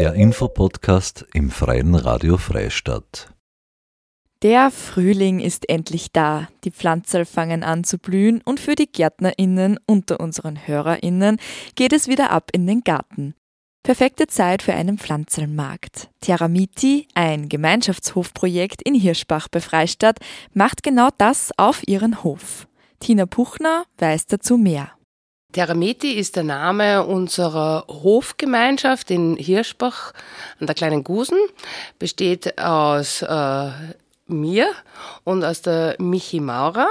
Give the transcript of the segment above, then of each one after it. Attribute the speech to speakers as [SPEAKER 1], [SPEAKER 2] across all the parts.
[SPEAKER 1] Der Infopodcast im Freien Radio Freistadt.
[SPEAKER 2] Der Frühling ist endlich da. Die Pflanzen fangen an zu blühen und für die GärtnerInnen unter unseren HörerInnen geht es wieder ab in den Garten. Perfekte Zeit für einen Pflanzelmarkt. Terramiti, ein Gemeinschaftshofprojekt in Hirschbach bei Freistadt, macht genau das auf ihren Hof. Tina Puchner weiß dazu mehr.
[SPEAKER 3] Terrameti ist der Name unserer Hofgemeinschaft in Hirschbach an der Kleinen Gusen. Besteht aus äh, mir und aus der Michi Maurer.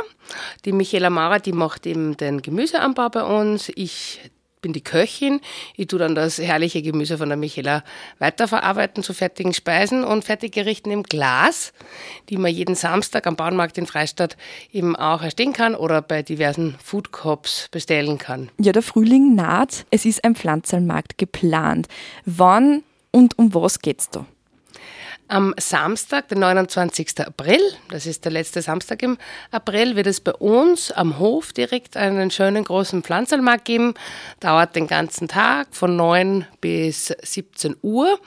[SPEAKER 3] Die Michaela Maurer, die macht eben den Gemüseanbau bei uns. Ich bin die Köchin. Ich tue dann das herrliche Gemüse von der Michaela weiterverarbeiten zu fertigen Speisen und Fertiggerichten im Glas, die man jeden Samstag am Bauernmarkt in Freistadt eben auch erstehen kann oder bei diversen Food Cops bestellen kann.
[SPEAKER 2] Ja, der Frühling naht. Es ist ein Pflanzermarkt geplant. Wann und um was geht's da?
[SPEAKER 3] Am Samstag, den 29. April, das ist der letzte Samstag im April, wird es bei uns am Hof direkt einen schönen großen Pflanzenmarkt geben. Dauert den ganzen Tag von 9 bis 17 Uhr.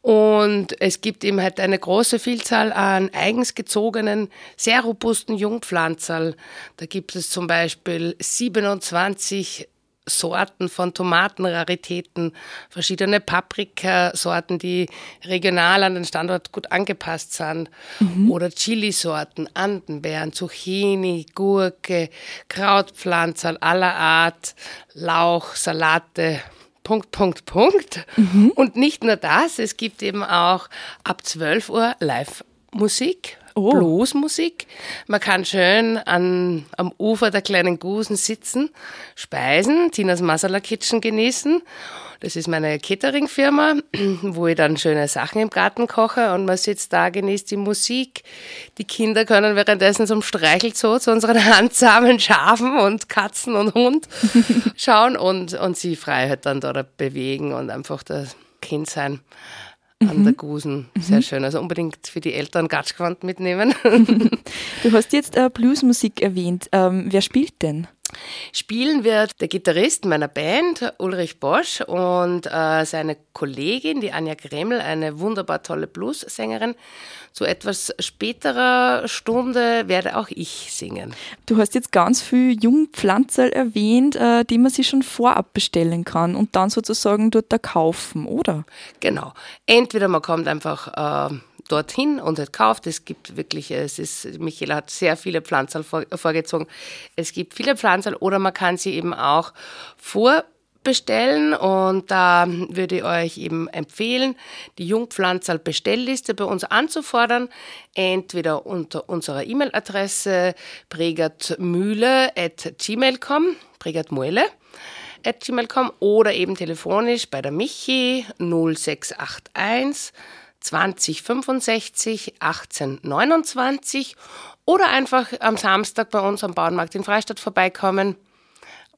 [SPEAKER 3] Und es gibt eben halt eine große Vielzahl an eigens gezogenen, sehr robusten Jungpflanzerl. Da gibt es zum Beispiel 27 Sorten von Tomatenraritäten, verschiedene Paprikasorten, die regional an den Standort gut angepasst sind, mhm. oder Chilisorten, Andenbeeren, Zucchini, Gurke, Krautpflanzen aller Art, Lauch, Salate, Punkt, Punkt, Punkt. Mhm. Und nicht nur das, es gibt eben auch ab 12 Uhr Live-Musik oh. Bluesmusik. Man kann schön an, am Ufer der kleinen Gusen sitzen, speisen, Tinas Masala Kitchen genießen. Das ist meine Catering-Firma, wo ich dann schöne Sachen im Garten koche und man sitzt da, genießt die Musik. Die Kinder können währenddessen zum Streichelzoo zu unseren handsamen Schafen und Katzen und Hund schauen und, und sie frei halt dann dort bewegen und einfach das Kind sein an der mhm. Gusen. Sehr mhm. schön. Also unbedingt für die Eltern Gatschquant mitnehmen.
[SPEAKER 2] du hast jetzt äh, Bluesmusik erwähnt. Ähm, wer spielt denn?
[SPEAKER 3] Spielen wird der Gitarrist meiner Band, Ulrich Bosch, und äh, seine Kollegin, die Anja Gremmel, eine wunderbar tolle Blues-Sängerin. Zu etwas späterer Stunde werde auch ich singen.
[SPEAKER 2] Du hast jetzt ganz viel Jungpflanzerl erwähnt, äh, die man sich schon vorab bestellen kann und dann sozusagen dort da kaufen, oder?
[SPEAKER 3] Genau. Entweder man kommt einfach äh, dorthin und hat kauft. Es gibt wirklich, es ist, Michaela hat sehr viele Pflanzen vorgezogen. Es gibt viele Pflanzen oder man kann sie eben auch vorbestellen und da würde ich euch eben empfehlen, die Jungpflanzerl Bestellliste bei uns anzufordern, entweder unter unserer E-Mail-Adresse pregatmühle.gmail.com, pregatmuele oder eben telefonisch bei der Michi 0681 2065 1829 oder einfach am Samstag bei uns am Bauernmarkt in Freistadt vorbeikommen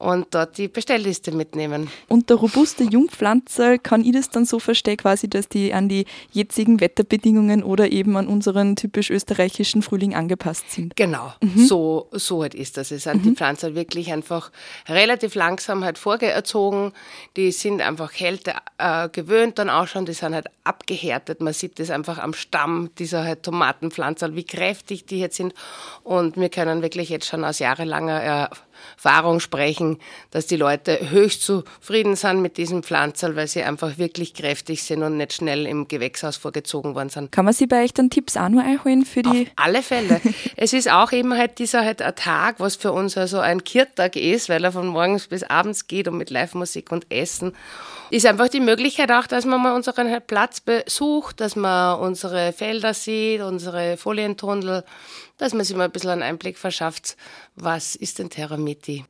[SPEAKER 3] und dort die Bestellliste mitnehmen.
[SPEAKER 2] Und der robuste Jungpflanze, kann ich das dann so verstehen, quasi, dass die an die jetzigen Wetterbedingungen oder eben an unseren typisch österreichischen Frühling angepasst sind?
[SPEAKER 3] Genau, mhm. so, so halt ist das. Es sind mhm. die Pflanzen wirklich einfach relativ langsam halt vorgezogen. Die sind einfach Kälte äh, gewöhnt dann auch schon, die sind halt abgehärtet. Man sieht das einfach am Stamm dieser halt Tomatenpflanzen, wie kräftig die jetzt sind. Und wir können wirklich jetzt schon aus jahrelanger Erfahrung sprechen, dass die Leute höchst zufrieden sind mit diesem Pflanzerl, weil sie einfach wirklich kräftig sind und nicht schnell im Gewächshaus vorgezogen worden sind.
[SPEAKER 2] Kann man sie bei euch dann Tipps auch nur einholen für die?
[SPEAKER 3] Auf alle Fälle. es ist auch eben halt dieser halt ein Tag, was für uns also ein Kirtag ist, weil er von morgens bis abends geht und mit Live-Musik und Essen ist einfach die Möglichkeit auch, dass man mal unseren Platz besucht, dass man unsere Felder sieht, unsere Folientunnel, dass man sich mal ein bisschen einen Einblick verschafft, was ist denn Terramiti?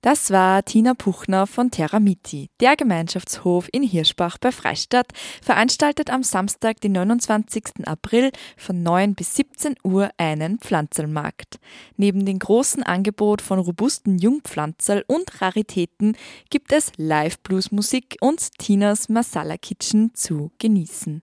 [SPEAKER 2] Das war Tina Puchner von Terramiti. Der Gemeinschaftshof in Hirschbach bei Freistadt veranstaltet am Samstag, den 29. April von 9 bis 17 Uhr einen Pflanzelmarkt. Neben dem großen Angebot von robusten Jungpflanzerl und Raritäten gibt es Live-Blues-Musik und Tinas Masala Kitchen zu genießen.